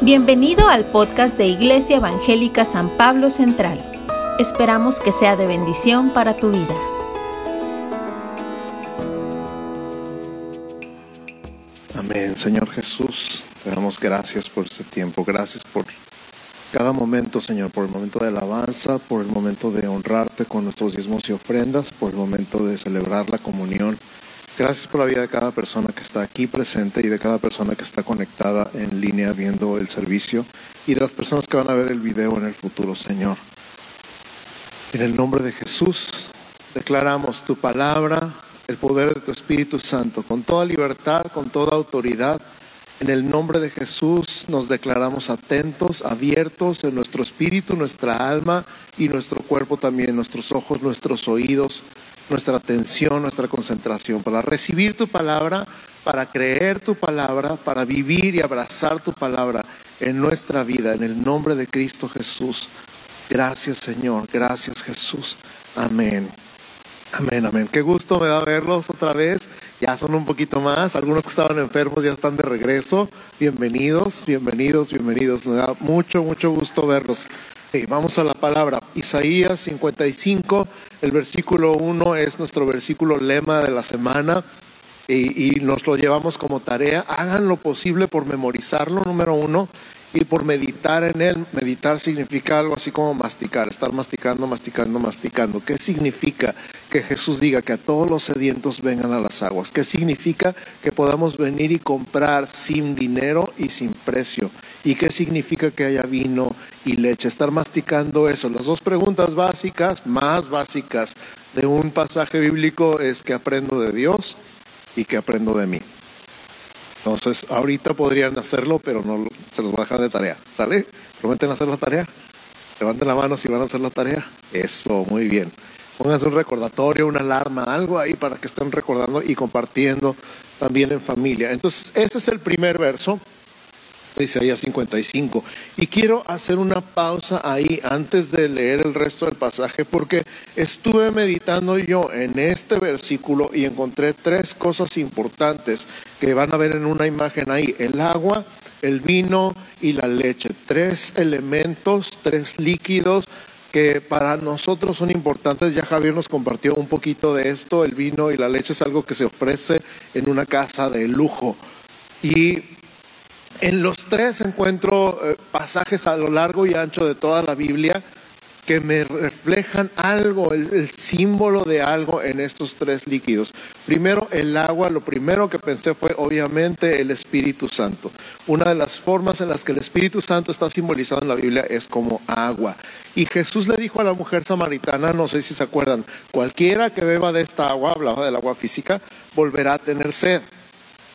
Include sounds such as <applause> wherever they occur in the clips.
Bienvenido al podcast de Iglesia Evangélica San Pablo Central. Esperamos que sea de bendición para tu vida. Amén, Señor Jesús. Te damos gracias por este tiempo. Gracias por cada momento, Señor, por el momento de alabanza, por el momento de honrarte con nuestros diezmos y ofrendas, por el momento de celebrar la comunión. Gracias por la vida de cada persona que está aquí presente y de cada persona que está conectada en línea viendo el servicio y de las personas que van a ver el video en el futuro, Señor. En el nombre de Jesús declaramos tu palabra, el poder de tu Espíritu Santo, con toda libertad, con toda autoridad. En el nombre de Jesús nos declaramos atentos, abiertos en nuestro espíritu, nuestra alma y nuestro cuerpo también, nuestros ojos, nuestros oídos, nuestra atención, nuestra concentración, para recibir tu palabra, para creer tu palabra, para vivir y abrazar tu palabra en nuestra vida, en el nombre de Cristo Jesús. Gracias Señor, gracias Jesús. Amén. Amén, amén. Qué gusto me da verlos otra vez. Ya son un poquito más. Algunos que estaban enfermos ya están de regreso. Bienvenidos, bienvenidos, bienvenidos. Me da mucho, mucho gusto verlos vamos a la palabra. Isaías 55, el versículo 1 es nuestro versículo lema de la semana y, y, nos lo llevamos como tarea. Hagan lo posible por memorizarlo, número uno y por meditar en él. Meditar significa algo así como masticar, estar masticando, masticando, masticando. ¿Qué significa que Jesús diga que a todos los sedientos vengan a las aguas? ¿Qué significa que podamos venir y comprar sin dinero y sin precio? ¿Y qué significa que haya vino y leche? Estar masticando eso. Las dos preguntas básicas, más básicas de un pasaje bíblico es que aprendo de Dios y que aprendo de mí. Entonces, ahorita podrían hacerlo, pero no se los dejar de tarea. ¿Sale? ¿Prometen hacer la tarea? Levanten la mano si van a hacer la tarea. Eso, muy bien. Pónganse un recordatorio, una alarma, algo ahí para que estén recordando y compartiendo también en familia. Entonces, ese es el primer verso de Isaías 55. Y quiero hacer una pausa ahí antes de leer el resto del pasaje porque estuve meditando yo en este versículo y encontré tres cosas importantes que van a ver en una imagen ahí. El agua, el vino y la leche. Tres elementos, tres líquidos que para nosotros son importantes. Ya Javier nos compartió un poquito de esto. El vino y la leche es algo que se ofrece en una casa de lujo. Y en los tres encuentro eh, pasajes a lo largo y ancho de toda la Biblia que me reflejan algo, el, símbolo de algo en estos tres líquidos. Primero, el agua, lo primero que pensé fue obviamente el Espíritu Santo. Una de las formas en las que el Espíritu Santo está simbolizado en la Biblia es como agua. Y Jesús le dijo a la mujer samaritana, no sé si se acuerdan, cualquiera que beba de esta agua, hablaba del agua física, volverá a tener sed.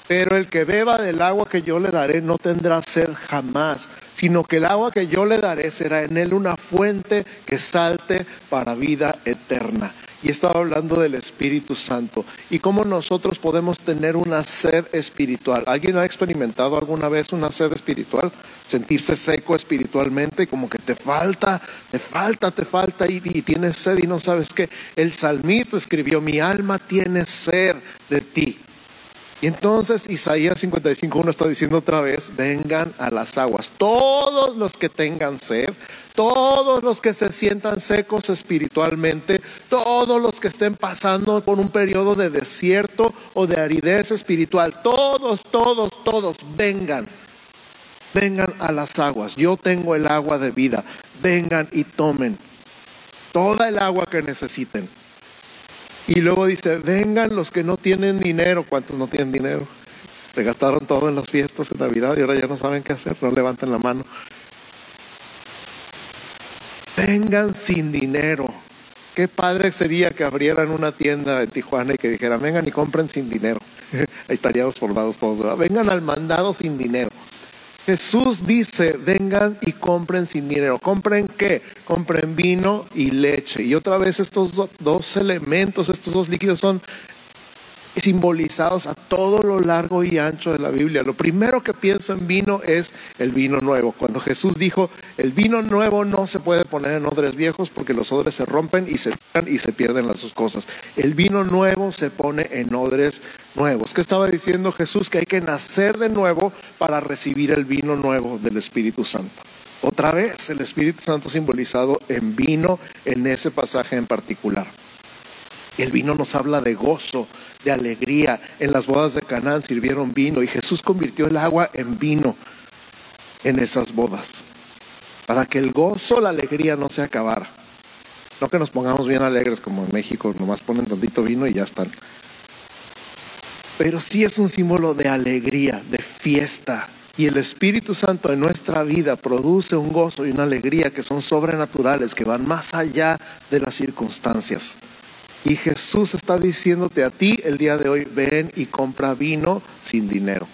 Pero el que beba del agua que yo le daré no tendrá sed jamás, sino que el agua que yo le daré será en él una fuente que salte para vida eterna. Y estaba hablando del Espíritu Santo y cómo nosotros podemos tener una sed espiritual. ¿Alguien ha experimentado alguna vez una sed espiritual? Sentirse seco espiritualmente, como que te falta, te falta, te falta y, y tienes sed y no sabes qué. El salmista escribió, mi alma tiene sed de ti. Y entonces Isaías 55.1 está diciendo otra vez, vengan a las aguas. Todos los que tengan sed, todos los que se sientan secos espiritualmente, todos los que estén pasando por un periodo de desierto o de aridez espiritual, todos, todos, todos, vengan. Vengan a las aguas. Yo tengo el agua de vida. Vengan y tomen toda el agua que necesiten. Y luego dice, vengan los que no tienen dinero. ¿Cuántos no tienen dinero? Se gastaron todo en las fiestas en Navidad y ahora ya no saben qué hacer, no levanten la mano. Vengan sin dinero. Qué padre sería que abrieran una tienda en Tijuana y que dijeran, vengan y compren sin dinero. <laughs> Ahí estaríamos formados todos. Vengan al mandado sin dinero. Jesús dice, vengan y compren sin dinero. ¿Compren qué? Compren vino y leche. Y otra vez estos dos elementos, estos dos líquidos son simbolizados a todo lo largo y ancho de la Biblia. Lo primero que pienso en vino es el vino nuevo. Cuando Jesús dijo, el vino nuevo no se puede poner en odres viejos porque los odres se rompen y se y se pierden las cosas. El vino nuevo se pone en odres nuevos. ¿Qué estaba diciendo Jesús? Que hay que nacer de nuevo para recibir el vino nuevo del Espíritu Santo. Otra vez, el Espíritu Santo simbolizado en vino en ese pasaje en particular. El vino nos habla de gozo, de alegría. En las bodas de Canaán sirvieron vino y Jesús convirtió el agua en vino en esas bodas, para que el gozo, la alegría no se acabara. No que nos pongamos bien alegres como en México, nomás ponen tantito vino y ya están. Pero sí es un símbolo de alegría, de fiesta. Y el Espíritu Santo en nuestra vida produce un gozo y una alegría que son sobrenaturales, que van más allá de las circunstancias. Y Jesús está diciéndote a ti el día de hoy, ven y compra vino sin dinero.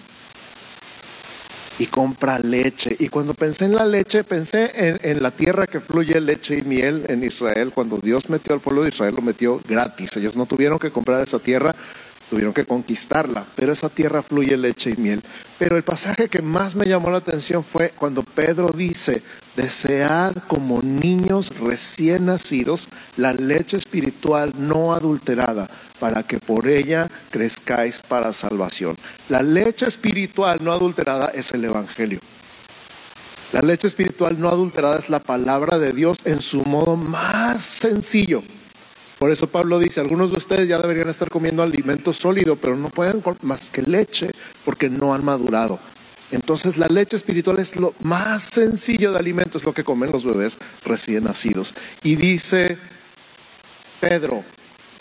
Y compra leche. Y cuando pensé en la leche, pensé en, en, la tierra que fluye leche y miel en Israel. Cuando Dios metió al pueblo de Israel, lo metió gratis. Ellos no tuvieron que comprar esa tierra, tuvieron que conquistarla, pero esa tierra fluye leche y miel. Pero el pasaje que más me llamó la atención fue cuando Pedro dice, desead como niños recién nacidos la leche espiritual no adulterada, para que por ella crezcáis para salvación. La leche espiritual no adulterada es el Evangelio. La leche espiritual no adulterada es la palabra de Dios en su modo más sencillo. Por eso Pablo dice, algunos de ustedes ya deberían estar comiendo alimento sólido, pero no pueden más que leche porque no han madurado. Entonces la leche espiritual es lo más sencillo de alimento, es lo que comen los bebés recién nacidos. Y dice Pedro,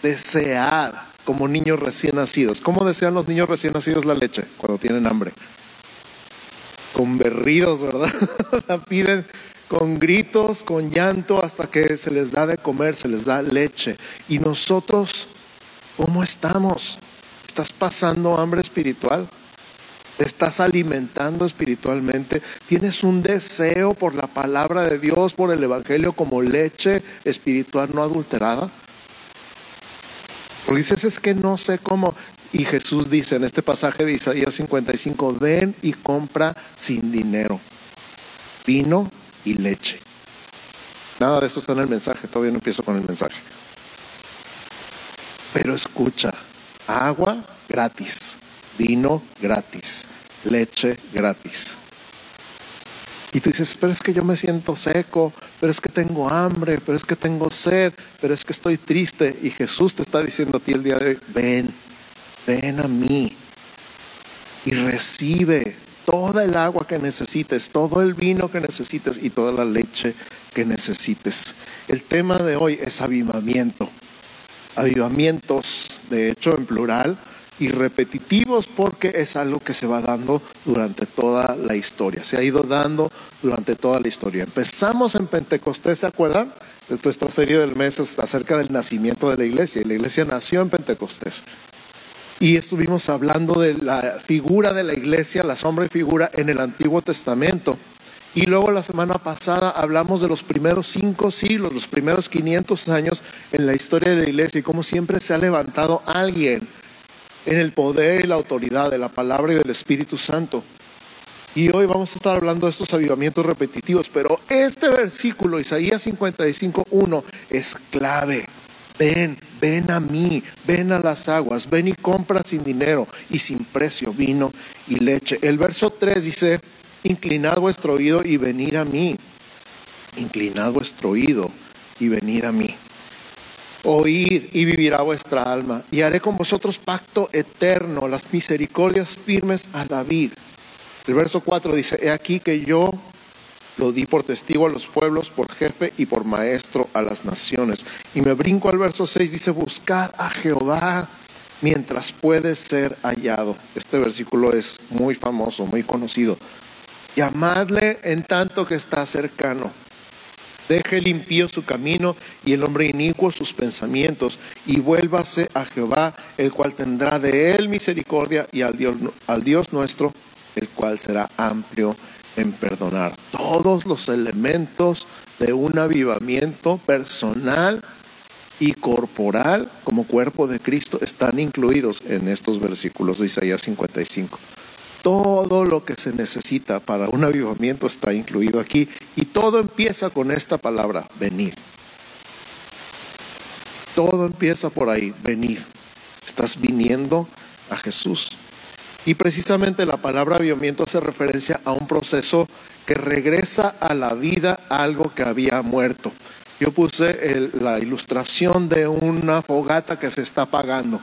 desead como niños recién nacidos. ¿Cómo desean los niños recién nacidos la leche cuando tienen hambre? Con berridos, ¿verdad? <laughs> la piden con gritos, con llanto, hasta que se les da de comer, se les da leche. Y nosotros, ¿cómo estamos? ¿Estás pasando hambre espiritual? ¿Te estás alimentando espiritualmente? ¿Tienes un deseo por la palabra de Dios, por el Evangelio como leche espiritual no adulterada? Porque dices, es que no sé cómo. Y Jesús dice en este pasaje de Isaías 55, ven y compra sin dinero vino y leche. Nada de esto está en el mensaje, todavía no empiezo con el mensaje. Pero escucha, agua gratis, vino gratis, leche gratis. Y tú dices, pero es que yo me siento seco, pero es que tengo hambre, pero es que tengo sed, pero es que estoy triste. Y Jesús te está diciendo a ti el día de hoy, ven, ven a mí y recibe toda el agua que necesites, todo el vino que necesites y toda la leche que necesites. El tema de hoy es avivamiento. Avivamientos, de hecho, en plural y repetitivos porque es algo que se va dando durante toda la historia. Se ha ido dando durante toda la historia. Empezamos en Pentecostés, ¿se acuerdan? Nuestra serie del mes acerca del nacimiento de la iglesia. Y la iglesia nació en Pentecostés y estuvimos hablando de la figura de la iglesia, la sombra y figura en el Antiguo Testamento. Y luego la semana pasada hablamos de los primeros cinco siglos, los primeros 500 años en la historia de la iglesia y cómo siempre se ha levantado alguien en el poder y la autoridad de la palabra y del Espíritu Santo. Y hoy vamos a estar hablando de estos avivamientos repetitivos, pero este versículo, Isaías 55.1, es clave ven, ven a mí, ven a las aguas, ven y compra sin dinero y sin precio vino y leche. El verso 3 dice, inclinad vuestro oído y venid a mí. Inclinad vuestro oído y venid a mí. Oíd y vivirá vuestra alma, y haré con vosotros pacto eterno, las misericordias firmes a David. El verso 4 dice, he aquí que yo lo di por testigo a los pueblos, por jefe y por maestro a las naciones. Y me brinco al verso 6, dice, buscad a Jehová mientras puede ser hallado. Este versículo es muy famoso, muy conocido. Llamadle en tanto que está cercano. Deje limpio su camino y el hombre inicuo sus pensamientos y vuélvase a Jehová, el cual tendrá de él misericordia y al Dios, al Dios nuestro, el cual será amplio en perdonar. Todos los elementos de un avivamiento personal y corporal como cuerpo de Cristo están incluidos en estos versículos de Isaías 55. Todo lo que se necesita para un avivamiento está incluido aquí y todo empieza con esta palabra, venir. Todo empieza por ahí, venir. Estás viniendo a Jesús. Y precisamente la palabra avivamiento hace referencia a un proceso que regresa a la vida algo que había muerto. Yo puse la ilustración de una fogata que se está apagando.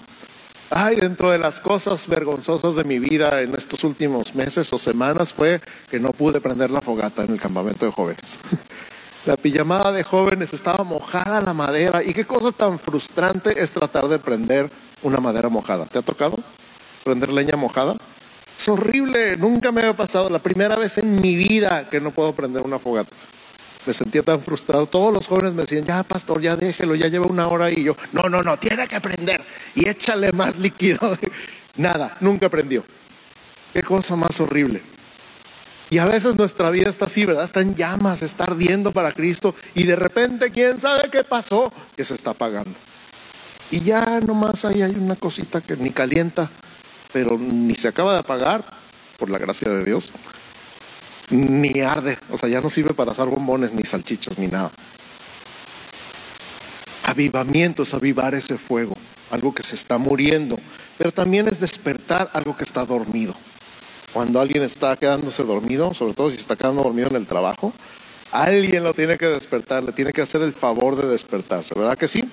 Ay, dentro de las cosas vergonzosas de mi vida en estos últimos meses o semanas fue que no pude prender la fogata en el campamento de jóvenes. <laughs> La pijamada de jóvenes estaba mojada la madera y qué cosa tan frustrante es tratar de prender una madera mojada. ¿Te ha tocado prender leña mojada? Es horrible, nunca me había pasado. La primera vez en mi vida que no puedo prender una fogata. Me sentía tan frustrado. Todos los jóvenes me decían, ya pastor, ya déjelo, ya lleva una hora y yo, no, no, no, tiene que prender y échale más <laughs> líquido. Nada, nunca prendió. Qué cosa más horrible. Y a veces nuestra vida está así, ¿verdad? Está en llamas, está ardiendo para Cristo y de repente, ¿quién sabe qué pasó? Que se está apagando. Y ya nomás ahí hay una cosita que ni calienta, pero ni se acaba de apagar, por la gracia de Dios, ni arde. O sea, ya no sirve para hacer bombones, ni salchichas, ni nada. Avivamiento es avivar ese fuego, algo que se está muriendo, pero también es despertar algo que está dormido cuando alguien está quedándose dormido, sobre todo si está quedando dormido en el trabajo, alguien lo tiene que despertar, le tiene que hacer el favor de despertarse, ¿verdad que sí?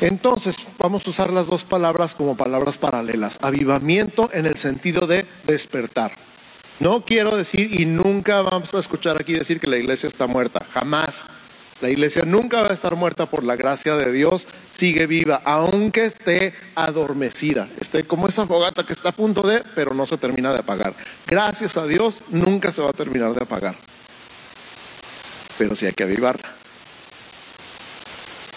Entonces, vamos a usar las dos palabras como palabras paralelas. Avivamiento en el sentido de despertar. No quiero decir, y nunca vamos a escuchar aquí decir que la iglesia está muerta, jamás. La iglesia nunca va a estar muerta por la gracia de Dios, sigue viva, aunque esté adormecida, esté como esa fogata que está a punto de, pero no se termina de apagar. Gracias a Dios, nunca se va a terminar de apagar. Pero sí hay que avivarla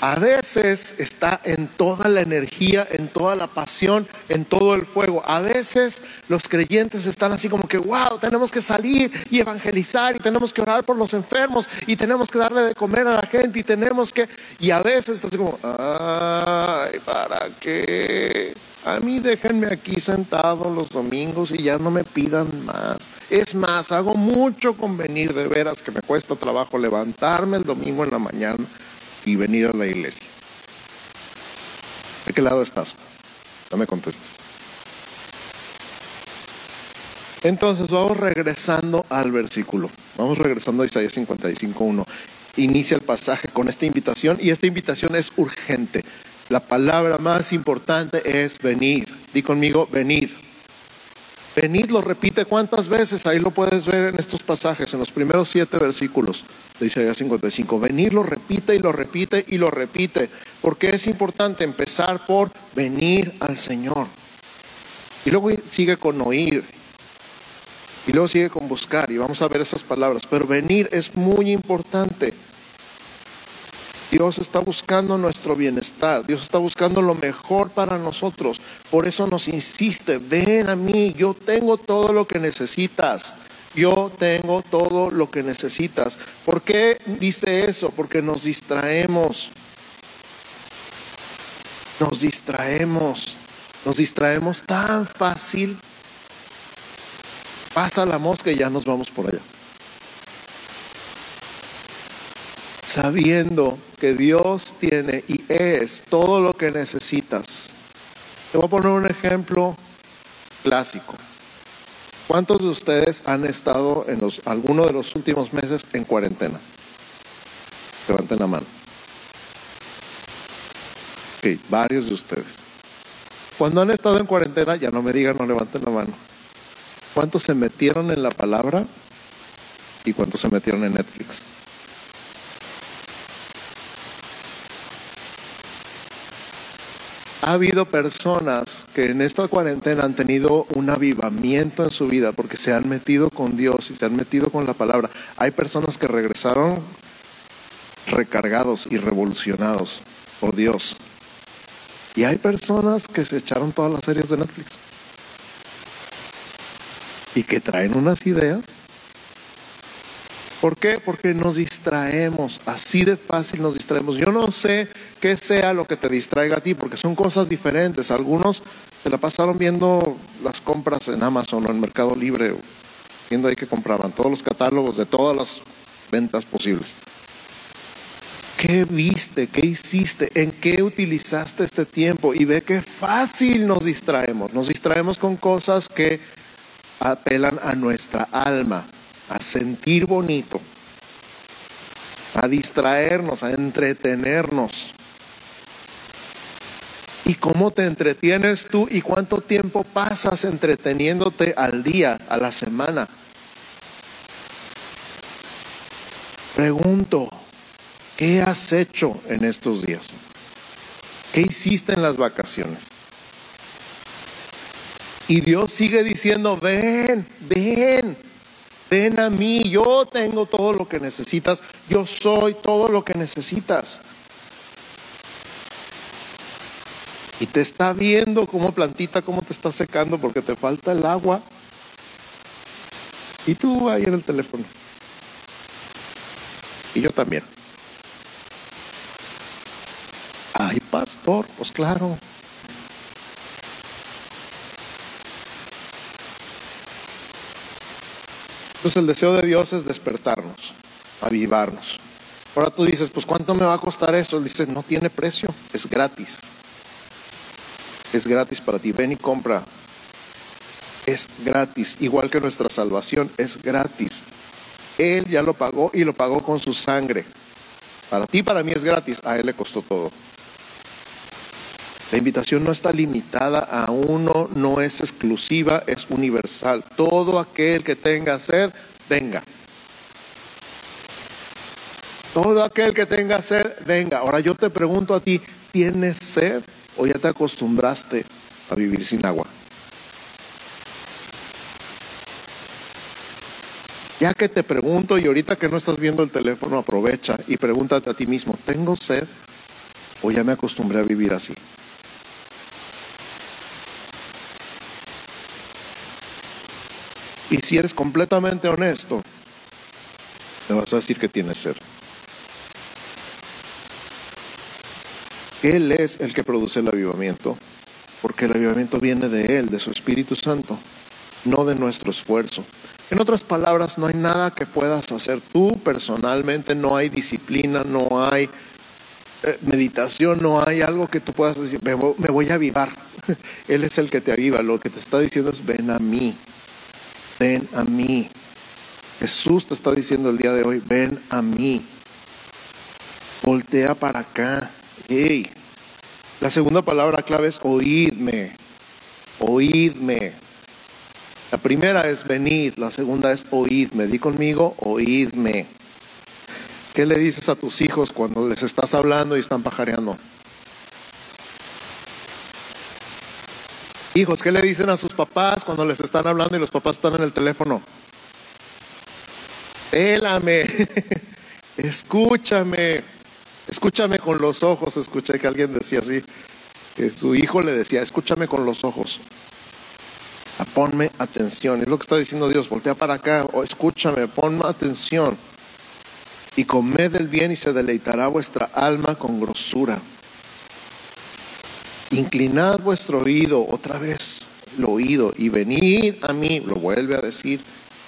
a veces está en toda la energía, en toda la pasión, en todo el fuego. A veces los creyentes están así como que, wow, tenemos que salir y evangelizar y tenemos que orar por los enfermos y tenemos que darle de comer a la gente y tenemos que... Y a veces está así como, ay, ¿para qué? A mí déjenme aquí sentado los domingos y ya no me pidan más. Es más, hago mucho convenir de veras que me cuesta trabajo levantarme el domingo en la mañana y venir a la iglesia. ¿De qué lado estás? No me contestes. Entonces vamos regresando al versículo. Vamos regresando a Isaías 55.1. Inicia el pasaje con esta invitación y esta invitación es urgente. La palabra más importante es venir. Di conmigo, venir. Venid lo repite cuántas veces, ahí lo puedes ver en estos pasajes, en los primeros siete versículos de Isaías 55. Venid lo repite y lo repite y lo repite, porque es importante empezar por venir al Señor. Y luego sigue con oír, y luego sigue con buscar, y vamos a ver esas palabras, pero venir es muy importante. Dios está buscando nuestro bienestar, Dios está buscando lo mejor para nosotros. Por eso nos insiste, ven a mí, yo tengo todo lo que necesitas. Yo tengo todo lo que necesitas. ¿Por qué dice eso? Porque nos distraemos. Nos distraemos. Nos distraemos tan fácil. Pasa la mosca y ya nos vamos por allá. sabiendo que Dios tiene y es todo lo que necesitas. Te voy a poner un ejemplo clásico. ¿Cuántos de ustedes han estado en los, alguno de los últimos meses en cuarentena? Levanten la mano. Ok, varios de ustedes. Cuando han estado en cuarentena, ya no me digan, no levanten la mano. ¿Cuántos se metieron en la palabra y cuántos se metieron en Netflix? Ha habido personas que en esta cuarentena han tenido un avivamiento en su vida porque se han metido con Dios y se han metido con la palabra. Hay personas que regresaron recargados y revolucionados por Dios. Y hay personas que se echaron todas las series de Netflix y que traen unas ideas ¿Por qué? Porque nos distraemos, así de fácil nos distraemos. Yo no sé qué sea lo que te distraiga a ti, porque son cosas diferentes. Algunos se la pasaron viendo las compras en Amazon o en Mercado Libre, viendo ahí que compraban todos los catálogos de todas las ventas posibles. ¿Qué viste? ¿Qué hiciste? ¿En qué utilizaste este tiempo? Y ve qué fácil nos distraemos. Nos distraemos con cosas que apelan a nuestra alma, a sentir bonito, a distraernos, a entretenernos. ¿Y cómo te entretienes tú y cuánto tiempo pasas entreteniéndote al día, a la semana? Pregunto, ¿qué has hecho en estos días? ¿Qué hiciste en las vacaciones? Y Dios sigue diciendo, ven, ven, ven a mí, yo tengo todo lo que necesitas, yo soy todo lo que necesitas. Y te está viendo como plantita, cómo te está secando porque te falta el agua. Y tú ahí en el teléfono. Y yo también. Ay, pastor, pues claro. Entonces el deseo de Dios es despertarnos, avivarnos. Ahora tú dices, pues ¿cuánto me va a costar eso? Él dice, no tiene precio, es gratis es gratis para ti. Ven y compra. Es gratis, igual que nuestra salvación, es gratis. Él ya lo pagó y lo pagó con su sangre. Para ti, para mí es gratis, a Él le costó todo. La invitación no está limitada a uno, no es exclusiva, es universal. Todo aquel que tenga sed, venga. Todo aquel que tenga sed, venga. Ahora yo te pregunto a ti, ¿tienes sed? o ya te acostumbraste a vivir sin agua? Ya que te pregunto y ahorita que no estás viendo el teléfono, aprovecha y pregúntate a ti mismo, ¿tengo sed o ya me acostumbré a vivir así? Y si eres completamente honesto, te vas a decir que tienes sed. Él es el que produce el avivamiento, porque el avivamiento viene de Él, de su Espíritu Santo, no de nuestro esfuerzo. En otras palabras, no hay nada que puedas hacer tú personalmente, no hay disciplina, no hay eh, meditación, no hay algo que tú puedas decir, me voy a avivar. <laughs> Él es el que te aviva, lo que te está diciendo es, ven a mí, ven a mí. Jesús te está diciendo el día de hoy, ven a mí, voltea para acá. Hey. La segunda palabra clave es oídme, oídme. La primera es venir, la segunda es oídme. Di conmigo, oídme. ¿Qué le dices a tus hijos cuando les estás hablando y están pajareando? Hijos, ¿qué le dicen a sus papás cuando les están hablando y los papás están en el teléfono? Pélame, <laughs> escúchame. Escúchame con los ojos, escuché que alguien decía así, que su hijo le decía, escúchame con los ojos, ponme atención. Es lo que está diciendo Dios, voltea para acá, o escúchame, ponme atención. Y comed el bien y se deleitará vuestra alma con grosura. Inclinad vuestro oído, otra vez, el oído, y venid a mí, lo vuelve a decir,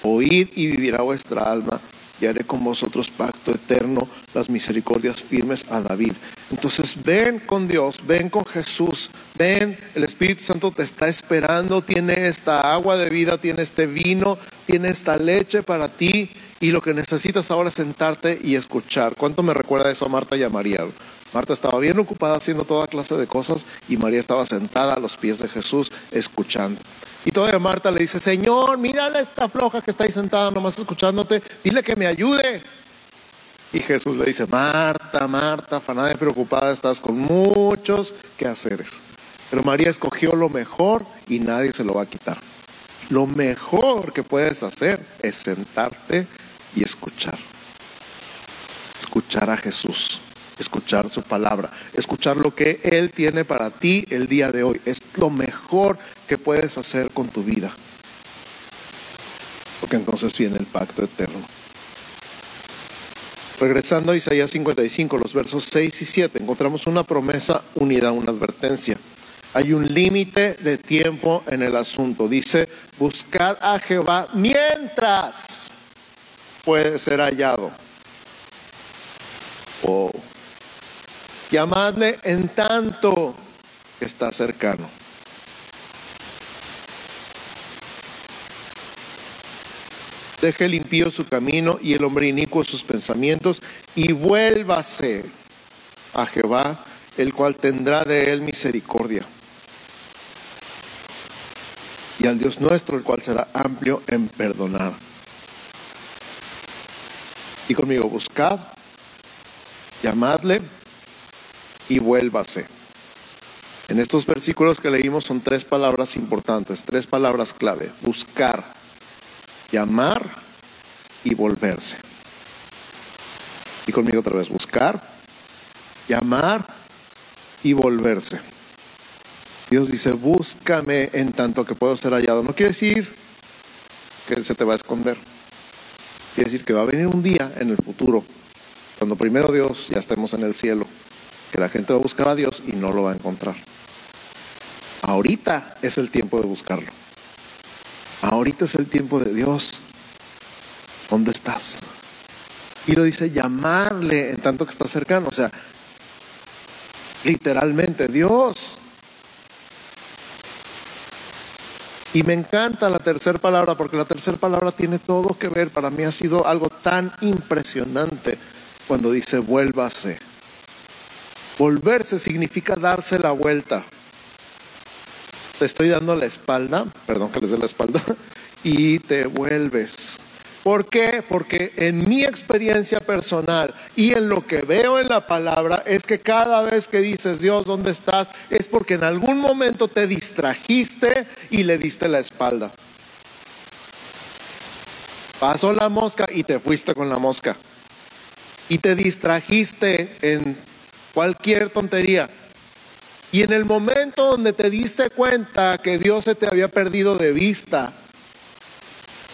oíd y vivirá vuestra alma y haré con vosotros pacto eterno, las misericordias firmes a David. Entonces ven con Dios, ven con Jesús, ven, el Espíritu Santo te está esperando, tiene esta agua de vida, tiene este vino, tiene esta leche para ti y lo que necesitas ahora es sentarte y escuchar. ¿Cuánto me recuerda eso a Marta y a María? Marta estaba bien ocupada haciendo toda clase de cosas y María estaba sentada a los pies de Jesús escuchando. Y todavía Marta le dice, Señor, mírala esta floja que está ahí sentada nomás escuchándote, dile que me ayude. Y Jesús le dice, Marta, Marta, afanada y preocupada, estás con muchos quehaceres. Pero María escogió lo mejor y nadie se lo va a quitar. Lo mejor que puedes hacer es sentarte y escuchar. Escuchar a Jesús escuchar su palabra, escuchar lo que Él tiene para ti el día de hoy. Es lo mejor que puedes hacer con tu vida. Porque entonces viene el pacto eterno. Regresando a Isaías 55, los versos 6 y 7, encontramos una promesa unida a una advertencia. Hay un límite de tiempo en el asunto. Dice, buscad a Jehová mientras puede ser hallado. Oh, Llamadle en tanto que está cercano. Deje el impío su camino y el hombre inicuo sus pensamientos y vuélvase a Jehová, el cual tendrá de él misericordia. Y al Dios nuestro, el cual será amplio en perdonar. Y conmigo, buscad, llamadle y vuélvase. En estos versículos que leímos son tres palabras importantes, tres palabras clave. Buscar, llamar y volverse. Y conmigo otra vez, buscar, llamar y volverse. Dios dice, búscame en tanto que puedo ser hallado. No quiere decir que se te va a esconder. Quiere decir que va a venir un día en el futuro, cuando primero Dios ya estemos en el cielo, la gente va a buscar a Dios y no lo va a encontrar. Ahorita es el tiempo de buscarlo. Ahorita es el tiempo de Dios. ¿Dónde estás? Y lo dice llamarle en tanto que está cercano. O sea, literalmente, Dios. Y me encanta la tercera palabra porque la tercera palabra tiene todo que ver. Para mí ha sido algo tan impresionante cuando dice vuélvase. Volverse significa darse la vuelta te estoy dando la espalda, perdón que les dé la espalda, <laughs> y te vuelves. ¿Por qué? Porque en mi experiencia personal y en lo que veo en la palabra es que cada vez que dices Dios, ¿dónde estás? Es porque en algún momento te distrajiste y le diste la espalda. Pasó la mosca y te fuiste con la mosca. Y te distrajiste en cualquier tontería. Y en el momento donde te diste cuenta que Dios se te había perdido de vista,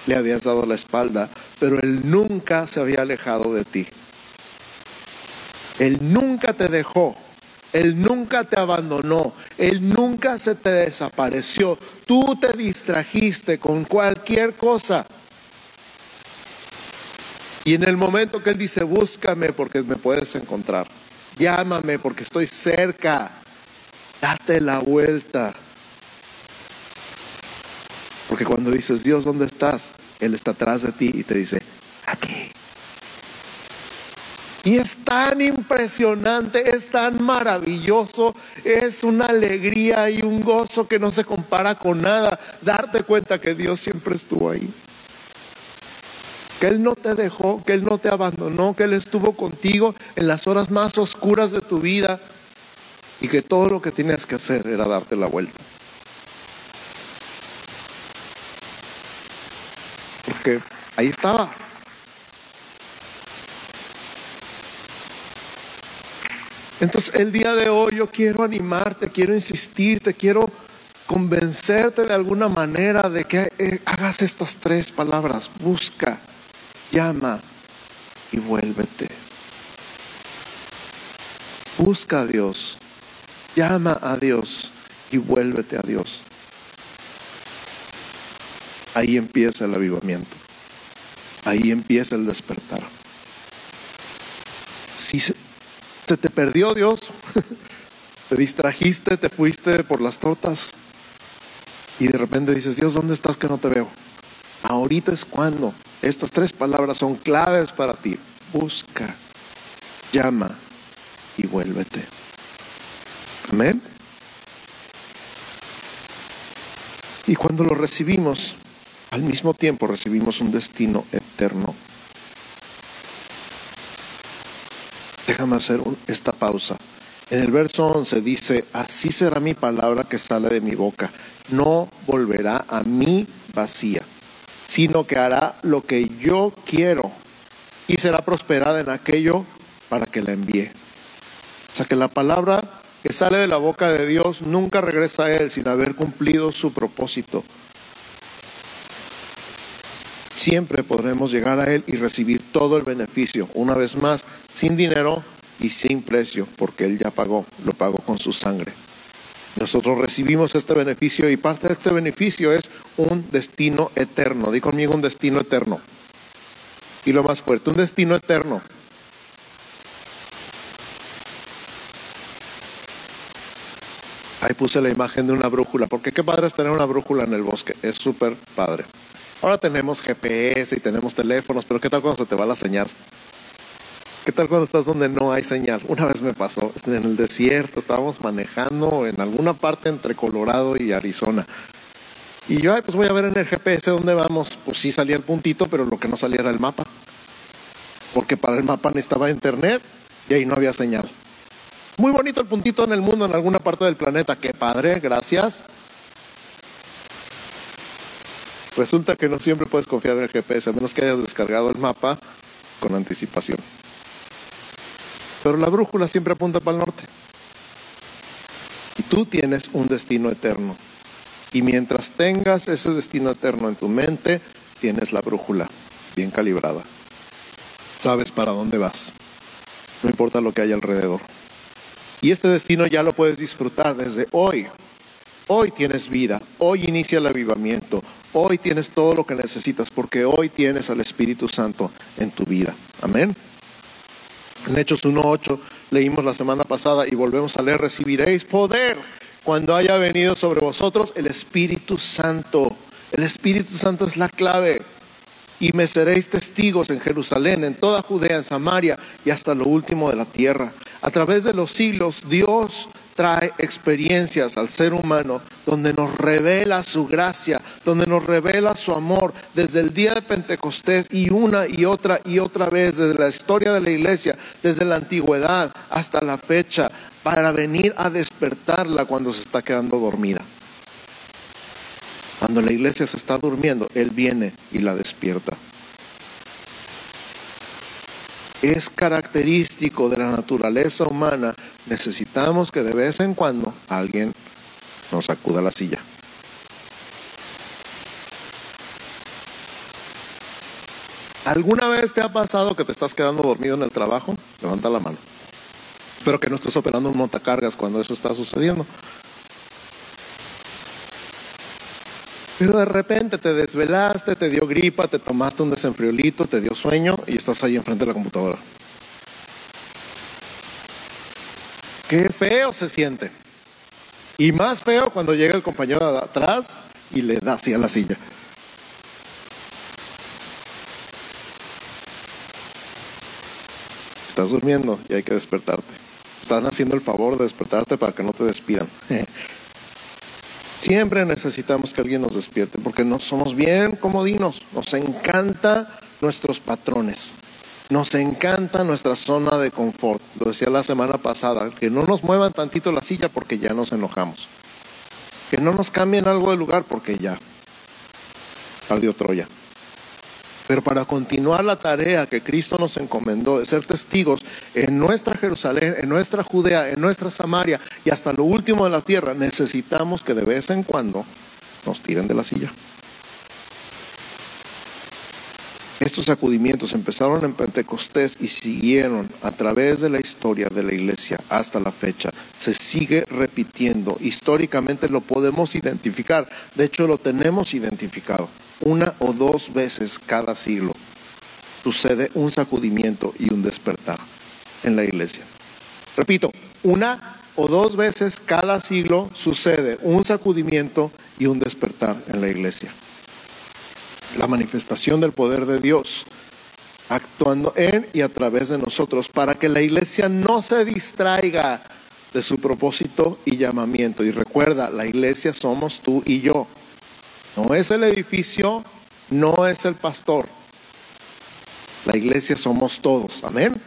le habías dado la espalda, pero Él nunca se había alejado de ti. Él nunca te dejó. Él nunca te abandonó. Él nunca se te desapareció. Tú te distrajiste con cualquier cosa. Y en el momento que Él dice, búscame porque me puedes encontrar. Llámame porque estoy cerca. Date la vuelta. Porque cuando dices, Dios, ¿dónde estás? Él está atrás de ti y te dice, aquí. Y es tan impresionante, es tan maravilloso, es una alegría y un gozo que no se compara con nada. Darte cuenta que Dios siempre estuvo ahí. Que Él no te dejó, que Él no te abandonó, que Él estuvo contigo en las horas más oscuras de tu vida, y que todo lo que tenías que hacer era darte la vuelta. Porque ahí estaba. Entonces el día de hoy yo quiero animarte, quiero insistirte, quiero convencerte de alguna manera de que eh, hagas estas tres palabras. Busca, llama y vuélvete. Busca a Dios. Llama a Dios y vuélvete a Dios. Ahí empieza el avivamiento. Ahí empieza el despertar. Si se, te perdió Dios, <laughs> te distrajiste, te fuiste por las tortas y de repente dices, Dios, ¿dónde estás que no te veo? Ahorita es cuando. Estas tres palabras son claves para ti. Busca, llama y vuélvete. Amén. Y cuando lo recibimos, al mismo tiempo recibimos un destino eterno. Déjame hacer esta pausa. En el verso 11 dice, así será mi palabra que sale de mi boca. No volverá a mí vacía, sino que hará lo que yo quiero y será prosperada en aquello para que la envíe. O sea que la palabra que sale de la boca de Dios nunca regresa a Él sin haber cumplido su propósito. Siempre podremos llegar a Él y recibir todo el beneficio, una vez más, sin dinero y sin precio, porque Él ya pagó, lo pagó con su sangre. Nosotros recibimos este beneficio y parte de este beneficio es un destino eterno. Di conmigo un destino eterno. Y lo más fuerte, un destino eterno. Ahí puse la imagen de una brújula, porque qué padre es tener una brújula en el bosque, es súper padre. Ahora tenemos GPS y tenemos teléfonos, pero ¿qué tal cuando se te va la señal? ¿Qué tal cuando estás donde no hay señal? Una vez me pasó, en el desierto, estábamos manejando en alguna parte entre Colorado y Arizona. Y yo, ay, pues voy a ver en el GPS dónde vamos. Pues sí salía el puntito, pero lo que no salía era el mapa. Porque para el mapa necesitaba internet y ahí no había señal. Muy bonito el puntito en el mundo, en alguna parte del planeta. Qué padre, gracias. Resulta que no siempre puedes confiar en el GPS, a menos que hayas descargado el mapa con anticipación. Pero la brújula siempre apunta para el norte. Y tú tienes un destino eterno. Y mientras tengas ese destino eterno en tu mente, tienes la brújula bien calibrada. Sabes para dónde vas. No importa lo que haya alrededor. Y este destino ya lo puedes disfrutar desde hoy. Hoy tienes vida, hoy inicia el avivamiento, hoy tienes todo lo que necesitas porque hoy tienes al Espíritu Santo en tu vida. Amén. En Hechos 1.8 leímos la semana pasada y volvemos a leer, recibiréis poder cuando haya venido sobre vosotros el Espíritu Santo. El Espíritu Santo es la clave. Y me seréis testigos en Jerusalén, en toda Judea, en Samaria y hasta lo último de la tierra. A través de los siglos, Dios trae experiencias al ser humano donde nos revela su gracia, donde nos revela su amor desde el día de Pentecostés y una y otra y otra vez desde la historia de la iglesia, desde la antigüedad hasta la fecha, para venir a despertarla cuando se está quedando dormida. Cuando la iglesia se está durmiendo, Él viene y la despierta es característico de la naturaleza humana, necesitamos que de vez en cuando alguien nos sacuda la silla. ¿Alguna vez te ha pasado que te estás quedando dormido en el trabajo? Levanta la mano. Espero que no estés operando un montacargas cuando eso está sucediendo. Pero de repente te desvelaste, te dio gripa, te tomaste un desenfriolito, te dio sueño y estás ahí enfrente de la computadora. Qué feo se siente. Y más feo cuando llega el compañero de atrás y le da así a la silla. Estás durmiendo y hay que despertarte. Están haciendo el favor de despertarte para que no te despidan. <laughs> Siempre necesitamos que alguien nos despierte porque no somos bien comodinos. Nos encanta nuestros patrones. Nos encanta nuestra zona de confort. Lo decía la semana pasada, que no nos muevan tantito la silla porque ya nos enojamos. Que no nos cambien algo de lugar porque ya. Ardió Troya. Pero para continuar la tarea que Cristo nos encomendó de ser testigos en nuestra Jerusalén, en nuestra Judea, en nuestra Samaria y hasta lo último de la tierra, necesitamos que de vez en cuando nos tiren de la silla. Estos sacudimientos empezaron en Pentecostés y siguieron a través de la historia de la iglesia hasta la fecha. Se sigue repitiendo. Históricamente lo podemos identificar. De hecho, lo tenemos identificado. Una o dos veces cada siglo sucede un sacudimiento y un despertar en la iglesia. Repito, una o dos veces cada siglo sucede un sacudimiento y un despertar en la iglesia la manifestación del poder de Dios actuando en y a través de nosotros para que la iglesia no se distraiga de su propósito y llamamiento. Y recuerda, la iglesia somos tú y yo. No es el edificio, no es el pastor. La iglesia somos todos. Amén.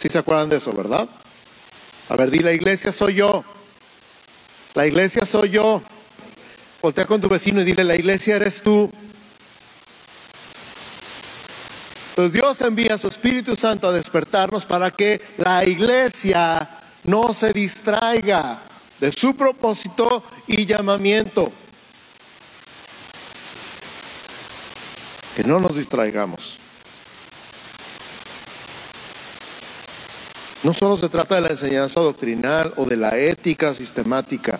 Si se acuerdan de eso, verdad? A ver, di la iglesia soy yo. La iglesia soy yo. Voltea con tu vecino y dile, la iglesia eres tú. Entonces Dios envía a su Espíritu Santo a despertarnos para que la iglesia no se distraiga de su propósito y llamamiento. Que no nos distraigamos. No solo se trata de la enseñanza doctrinal o de la ética sistemática.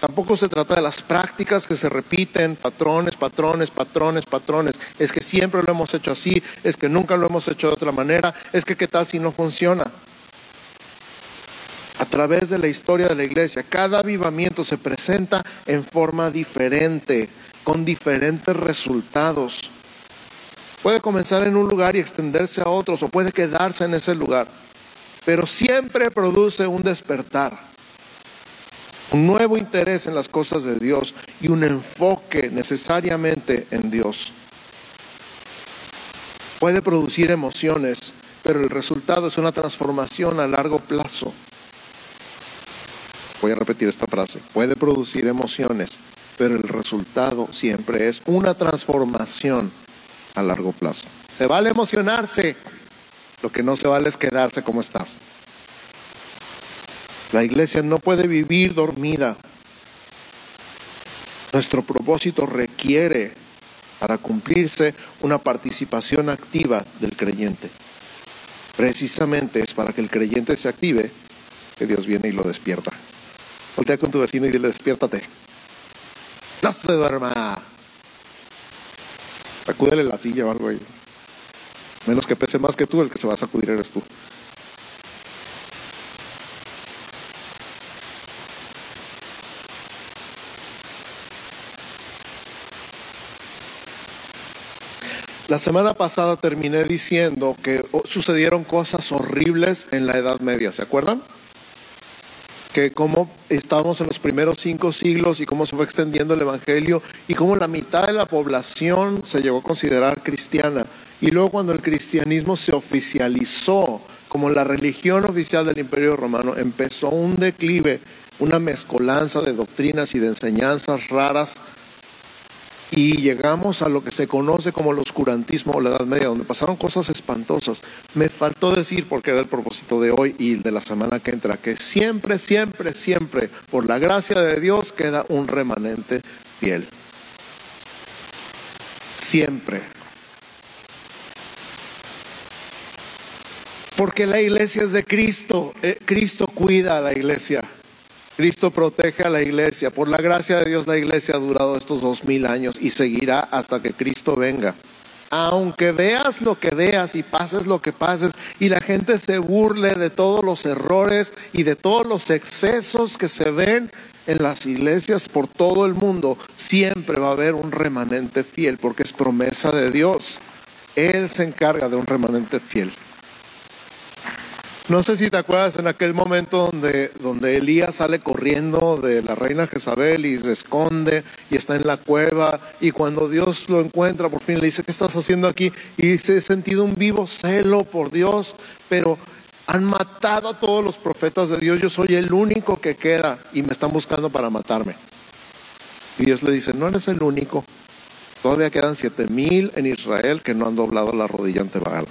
Tampoco se trata de las prácticas que se repiten, patrones, patrones, patrones, patrones. Es que siempre lo hemos hecho así, es que nunca lo hemos hecho de otra manera, es que qué tal si no funciona. través de la historia de la iglesia. Cada avivamiento se presenta en forma diferente, con diferentes resultados. Puede comenzar en un lugar y extenderse a otros o puede quedarse en ese lugar, pero siempre produce un despertar, un nuevo interés en las cosas de Dios y un enfoque necesariamente en Dios. Puede producir emociones, pero el resultado es una transformación a largo plazo. Voy a repetir esta frase. Puede producir emociones, pero el resultado siempre es una transformación a largo plazo. Se vale emocionarse, lo que no se vale es quedarse como estás. La iglesia no puede vivir dormida. Nuestro propósito requiere para cumplirse una participación activa del creyente. Precisamente es para que el creyente se active que Dios viene y lo despierta. Voltea con tu vecino y dile, despiértate. No se duerma. Sacúdele la silla o algo ahí. Menos que pese más que tú, el que se va a sacudir eres tú. La semana pasada terminé diciendo que sucedieron cosas horribles en la Edad Media, ¿se acuerdan? Que cómo estábamos en los primeros cinco siglos y cómo se fue extendiendo el Evangelio y cómo la mitad de la población se llegó a considerar cristiana. Y luego cuando el cristianismo se oficializó como la religión oficial del Imperio Romano, empezó un declive, una mezcolanza de doctrinas y de enseñanzas raras y llegamos a lo que se conoce como el oscurantismo o la Edad Media, donde pasaron cosas espantosas. Me faltó decir, porque era el propósito de hoy y de la semana que entra, que siempre, siempre, siempre, por la gracia de Dios, queda un remanente fiel. Siempre. Porque la iglesia es de Cristo. Eh, Cristo cuida a la iglesia. Cristo protege a la iglesia. Por la gracia de Dios la iglesia ha durado estos dos mil años y seguirá hasta que Cristo venga. Aunque veas lo que veas y pases lo que pases y la gente se burle de todos los errores y de todos los excesos que se ven en las iglesias por todo el mundo, siempre va a haber un remanente fiel porque es promesa de Dios. Él se encarga de un remanente fiel. No sé si te acuerdas en aquel momento donde, donde Elías sale corriendo de la reina Jezabel y se esconde y está en la cueva y cuando Dios lo encuentra por fin le dice, ¿qué estás haciendo aquí? Y dice, he sentido un vivo celo por Dios, pero han matado a todos los profetas de Dios, yo soy el único que queda y me están buscando para matarme. Y Dios le dice, no eres el único, todavía quedan siete mil en Israel que no han doblado la rodilla ante Baal.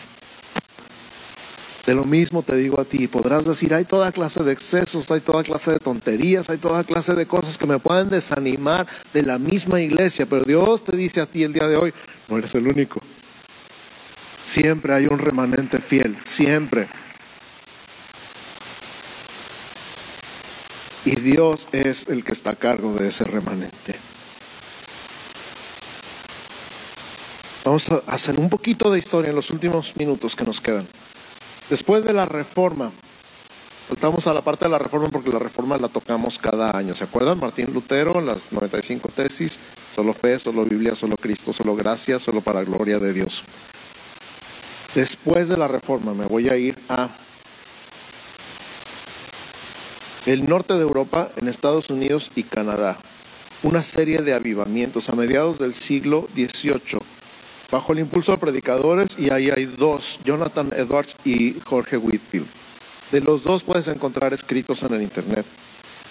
De lo mismo te digo a ti, podrás decir, hay toda clase de excesos, hay toda clase de tonterías, hay toda clase de cosas que me pueden desanimar de la misma iglesia, pero Dios te dice a ti el día de hoy, no eres el único. Siempre hay un remanente fiel, siempre. Y Dios es el que está a cargo de ese remanente. Vamos a hacer un poquito de historia en los últimos minutos que nos quedan. Después de la reforma, saltamos a la parte de la reforma porque la reforma la tocamos cada año. ¿Se acuerdan? Martín Lutero, las 95 tesis, solo fe, solo Biblia, solo Cristo, solo gracia, solo para gloria de Dios. Después de la reforma me voy a ir a el norte de Europa, en Estados Unidos y Canadá. Una serie de avivamientos a mediados del siglo XVIII bajo el impulso de predicadores y ahí hay dos, Jonathan Edwards y Jorge Whitfield. De los dos puedes encontrar escritos en el Internet.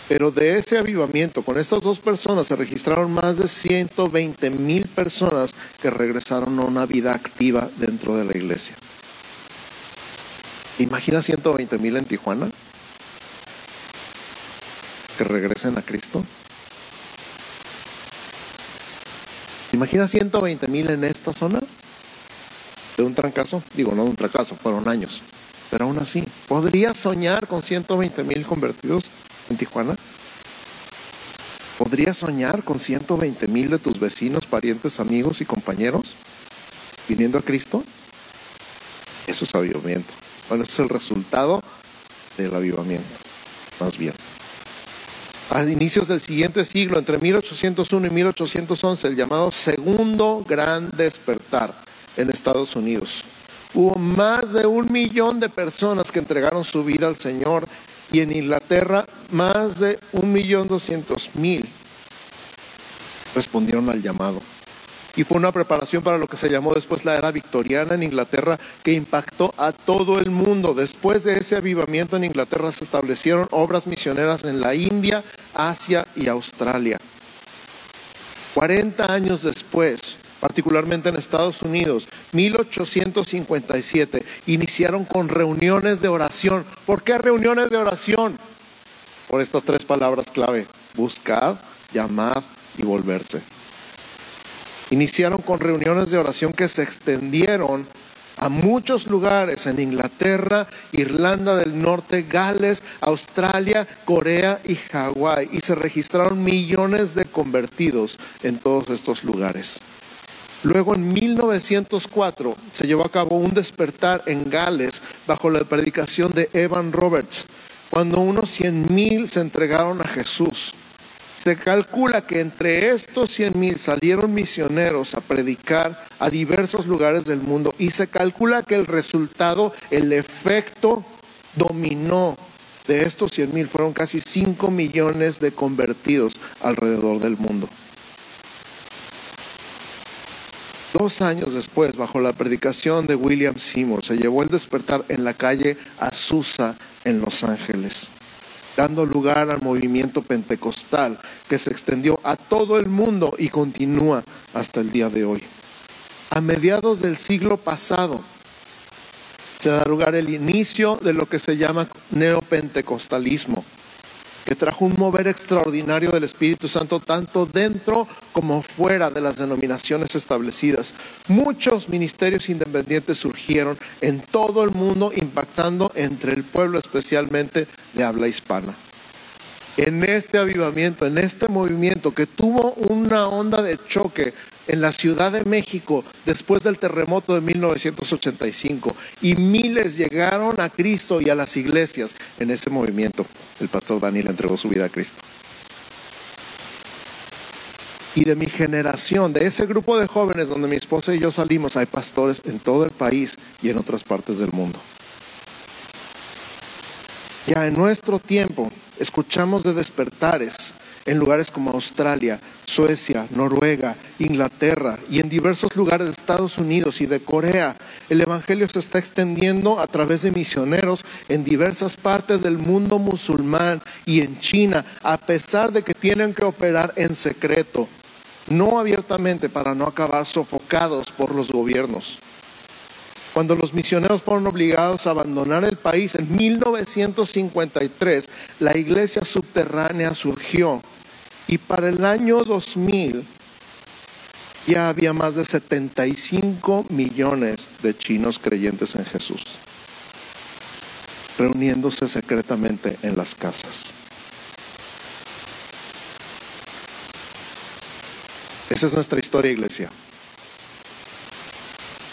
Pero de ese avivamiento, con estas dos personas, se registraron más de 120 mil personas que regresaron a una vida activa dentro de la iglesia. ¿Imagina 120 mil en Tijuana? Que regresen a Cristo. Imagina 120 mil en esta zona de un trancazo. Digo, no de un trancazo, fueron años. Pero aún así, ¿podrías soñar con 120 mil convertidos en Tijuana? ¿Podrías soñar con 120 mil de tus vecinos, parientes, amigos y compañeros viniendo a Cristo? Eso es avivamiento. Bueno, es el resultado del avivamiento. más bien. A inicios del siguiente siglo, entre 1801 y 1811, el llamado segundo gran despertar en Estados Unidos. Hubo más de un millón de personas que entregaron su vida al Señor y en Inglaterra más de un millón doscientos mil respondieron al llamado y fue una preparación para lo que se llamó después la era victoriana en Inglaterra que impactó a todo el mundo. Después de ese avivamiento en Inglaterra se establecieron obras misioneras en la India, Asia y Australia. 40 años después, particularmente en Estados Unidos, 1857, iniciaron con reuniones de oración. ¿Por qué reuniones de oración? Por estas tres palabras clave, buscad, llamad y volverse. Iniciaron con reuniones de oración que se extendieron a muchos lugares en Inglaterra, Irlanda del Norte, Gales, Australia, Corea y Hawái. Y se registraron millones de convertidos en todos estos lugares. Luego en 1904 se llevó a cabo un despertar en Gales bajo la predicación de Evan Roberts, cuando unos 100 mil se entregaron a Jesús. Se calcula que entre estos 100 mil salieron misioneros a predicar a diversos lugares del mundo y se calcula que el resultado, el efecto dominó de estos 100 mil fueron casi 5 millones de convertidos alrededor del mundo. Dos años después, bajo la predicación de William Seymour, se llevó el despertar en la calle Azusa en Los Ángeles dando lugar al movimiento pentecostal que se extendió a todo el mundo y continúa hasta el día de hoy. A mediados del siglo pasado se da lugar el inicio de lo que se llama neopentecostalismo que trajo un mover extraordinario del Espíritu Santo tanto dentro como fuera de las denominaciones establecidas. Muchos ministerios independientes surgieron en todo el mundo impactando entre el pueblo especialmente de habla hispana en este avivamiento, en este movimiento que tuvo una onda de choque en la Ciudad de México después del terremoto de 1985 y miles llegaron a Cristo y a las iglesias en ese movimiento. El pastor Daniel entregó su vida a Cristo. Y de mi generación, de ese grupo de jóvenes donde mi esposa y yo salimos, hay pastores en todo el país y en otras partes del mundo. Ya en nuestro tiempo escuchamos de despertares en lugares como Australia, Suecia, Noruega, Inglaterra y en diversos lugares de Estados Unidos y de Corea. El Evangelio se está extendiendo a través de misioneros en diversas partes del mundo musulmán y en China, a pesar de que tienen que operar en secreto, no abiertamente para no acabar sofocados por los gobiernos. Cuando los misioneros fueron obligados a abandonar el país en 1953, la iglesia subterránea surgió y para el año 2000 ya había más de 75 millones de chinos creyentes en Jesús, reuniéndose secretamente en las casas. Esa es nuestra historia, iglesia.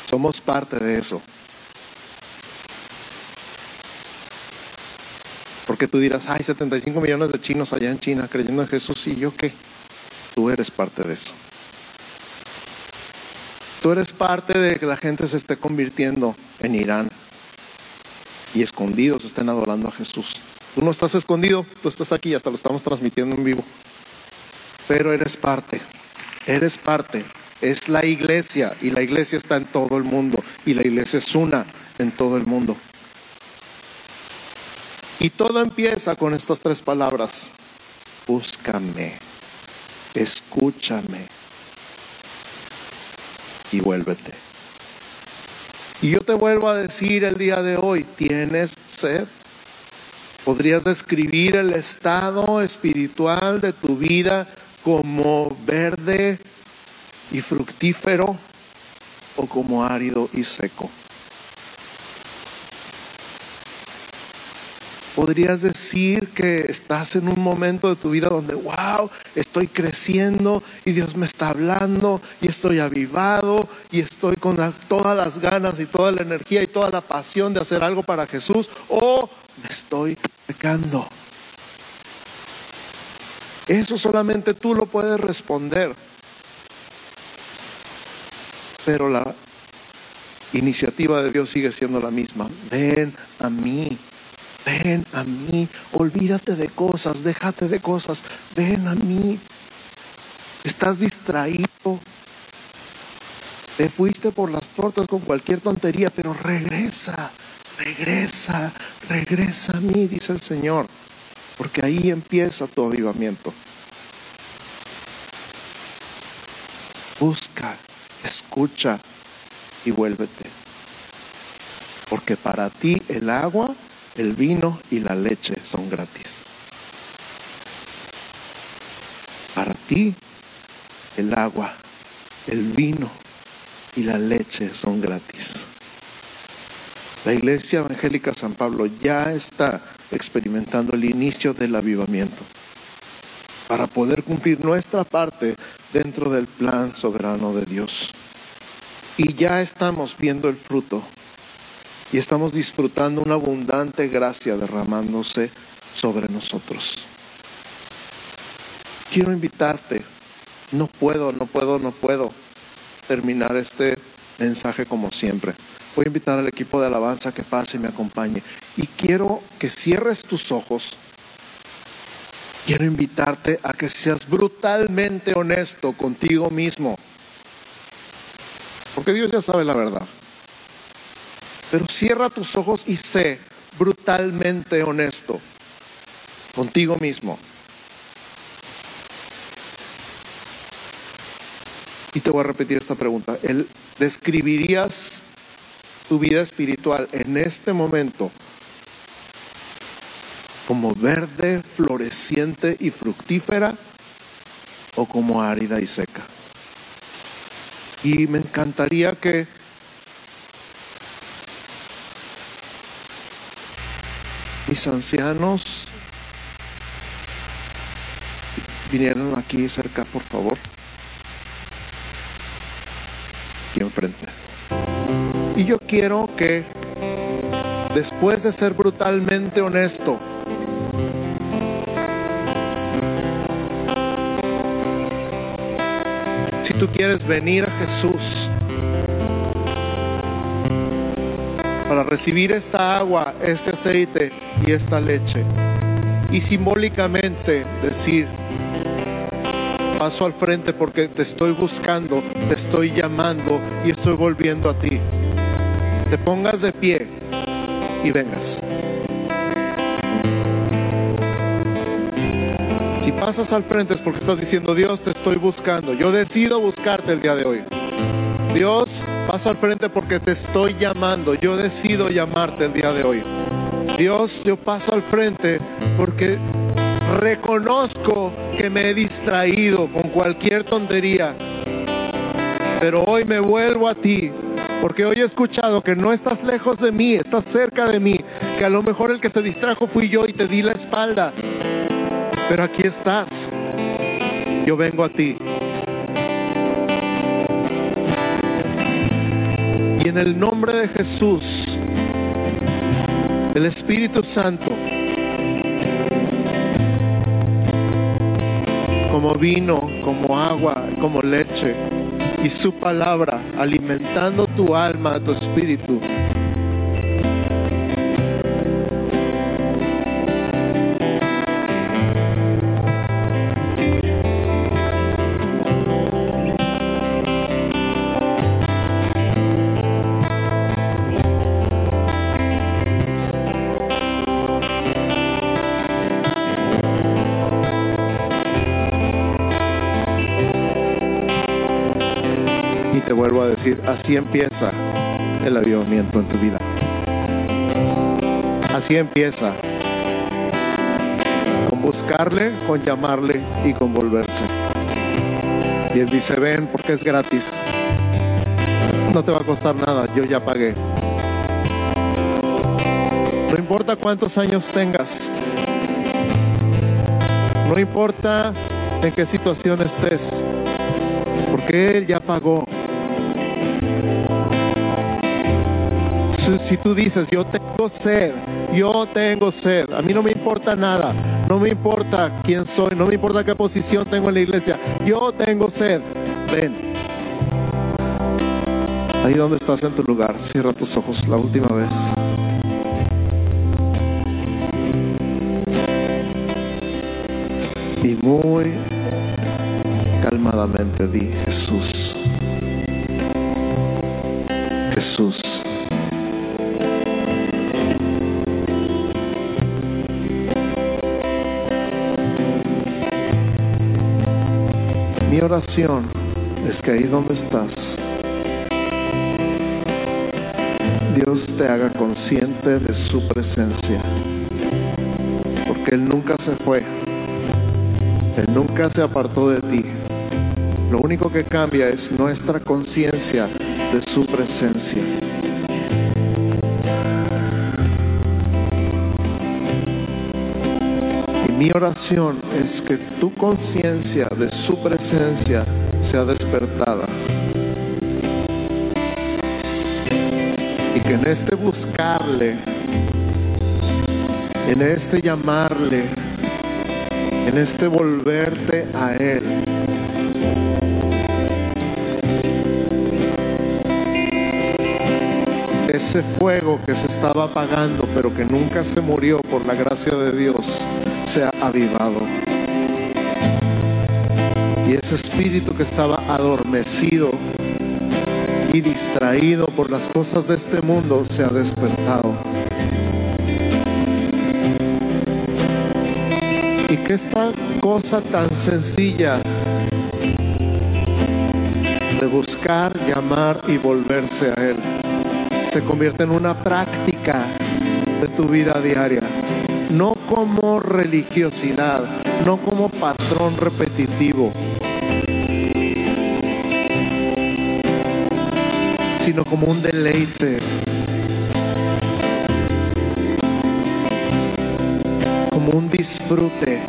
Somos parte de eso. Porque tú dirás, hay 75 millones de chinos allá en China creyendo en Jesús y yo qué. Tú eres parte de eso. Tú eres parte de que la gente se esté convirtiendo en Irán y escondidos estén adorando a Jesús. Tú no estás escondido, tú estás aquí, hasta lo estamos transmitiendo en vivo. Pero eres parte, eres parte es la iglesia y la iglesia está en todo el mundo y la iglesia es una en todo el mundo. Y todo empieza con estas tres palabras. Búscame, escúchame y vuélvete. Y yo te vuelvo a decir el día de hoy, ¿tienes sed? ¿Podrías describir el estado espiritual de tu vida como verde y fructífero o como árido y seco. Podrías decir que estás en un momento de tu vida donde, wow, estoy creciendo y Dios me está hablando y estoy avivado y estoy con todas las ganas y toda la energía y toda la pasión de hacer algo para Jesús o me estoy pecando Eso solamente tú lo puedes responder. Pero la iniciativa de Dios sigue siendo la misma. Ven a mí, ven a mí, olvídate de cosas, déjate de cosas, ven a mí. Estás distraído, te fuiste por las tortas con cualquier tontería, pero regresa, regresa, regresa a mí, dice el Señor, porque ahí empieza tu avivamiento. Busca, escucha y vuélvete. Porque para ti el agua, el vino y la leche son gratis. Para ti el agua, el vino y la leche son gratis. La Iglesia Evangélica San Pablo ya está experimentando el inicio del avivamiento para poder cumplir nuestra parte dentro del plan soberano de Dios. Y ya estamos viendo el fruto y estamos disfrutando una abundante gracia derramándose sobre nosotros. Quiero invitarte, no puedo, no puedo, no puedo terminar este mensaje como siempre. Voy a invitar al equipo de alabanza que pase y me acompañe. Y quiero que cierres tus ojos. Quiero invitarte a que seas brutalmente honesto contigo mismo. Porque Dios ya sabe la verdad. Pero cierra tus ojos y sé brutalmente honesto contigo mismo. Y te voy a repetir esta pregunta. ¿Describirías tu vida espiritual en este momento como verde, floreciente y fructífera o como árida y seca? Y me encantaría que mis ancianos vinieran aquí cerca, por favor. aquí enfrente. Y yo quiero que después de ser brutalmente honesto, si tú quieres venir a Jesús recibir esta agua, este aceite y esta leche, y simbólicamente decir, paso al frente porque te estoy buscando, te estoy llamando y estoy volviendo a ti. Te pongas de pie y vengas. Si pasas al frente es porque estás diciendo, Dios, te estoy buscando. Yo decido buscarte el día de hoy. Dios, paso al frente porque te estoy llamando. Yo decido llamarte el día de hoy. Dios, yo paso al frente porque Reconozco que me he distraído con cualquier tontería, pero hoy me vuelvo a ti, porque hoy he escuchado que no estás lejos de mí, estás cerca de mí, que a lo mejor el que se distrajo fui yo y te di la espalda, pero aquí estás, yo vengo a ti. Y en el nombre de Jesús, el Espíritu Santo, como vino, como agua, como leche, y su palabra alimentando tu alma, tu espíritu, así empieza el avivamiento en tu vida. Así empieza. Con buscarle, con llamarle y con volverse. Y él dice, ven porque es gratis. No te va a costar nada, yo ya pagué. No importa cuántos años tengas. No importa en qué situación estés. Porque Él ya pagó. Si tú dices, yo tengo sed, yo tengo sed. A mí no me importa nada, no me importa quién soy, no me importa qué posición tengo en la iglesia. Yo tengo sed. Ven. Ahí donde estás en tu lugar, cierra tus ojos la última vez. Y muy calmadamente di Jesús. Jesús. Oración es que ahí donde estás, Dios te haga consciente de su presencia, porque Él nunca se fue, Él nunca se apartó de ti. Lo único que cambia es nuestra conciencia de su presencia. Oración es que tu conciencia de su presencia sea despertada. Y que en este buscarle, en este llamarle, en este volverte a Él, ese fuego que se estaba apagando, pero que nunca se murió por la gracia de Dios, sea avivado. Y ese espíritu que estaba adormecido y distraído por las cosas de este mundo se ha despertado. Y que esta cosa tan sencilla de buscar, llamar y volverse a Él se convierte en una práctica de tu vida diaria, no como religiosidad, no como patrón repetitivo, sino como un deleite, como un disfrute.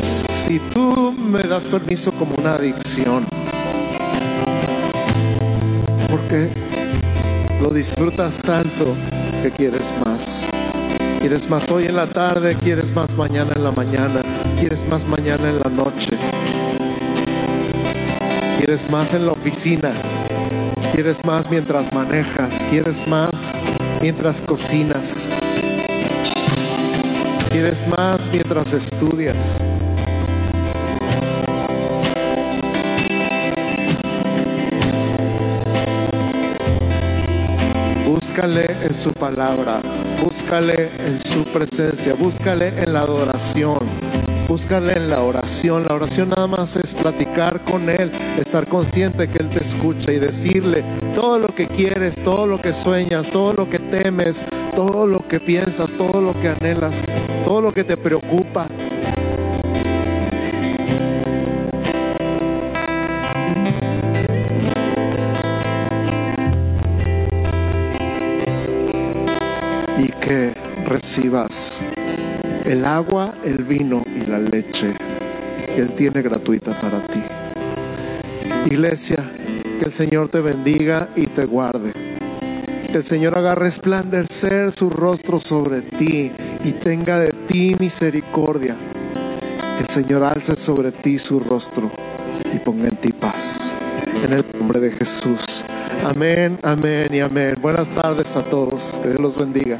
Si tú me das permiso como una adicción, porque lo disfrutas tanto que quieres más. Quieres más hoy en la tarde, quieres más mañana en la mañana, quieres más mañana en la noche. Quieres más en la oficina, quieres más mientras manejas, quieres más mientras cocinas, quieres más mientras estudias. Búscale en su palabra, búscale en su presencia, búscale en la adoración, búscale en la oración. La oración nada más es platicar con Él, estar consciente que Él te escucha y decirle todo lo que quieres, todo lo que sueñas, todo lo que temes, todo lo que piensas, todo lo que anhelas, todo lo que te preocupa. Recibas el agua, el vino y la leche que Él tiene gratuita para ti. Iglesia, que el Señor te bendiga y te guarde. Que el Señor haga resplandecer su rostro sobre ti y tenga de ti misericordia. Que el Señor alce sobre ti su rostro y ponga en ti paz. En el nombre de Jesús. Amén, amén y amén. Buenas tardes a todos. Que Dios los bendiga.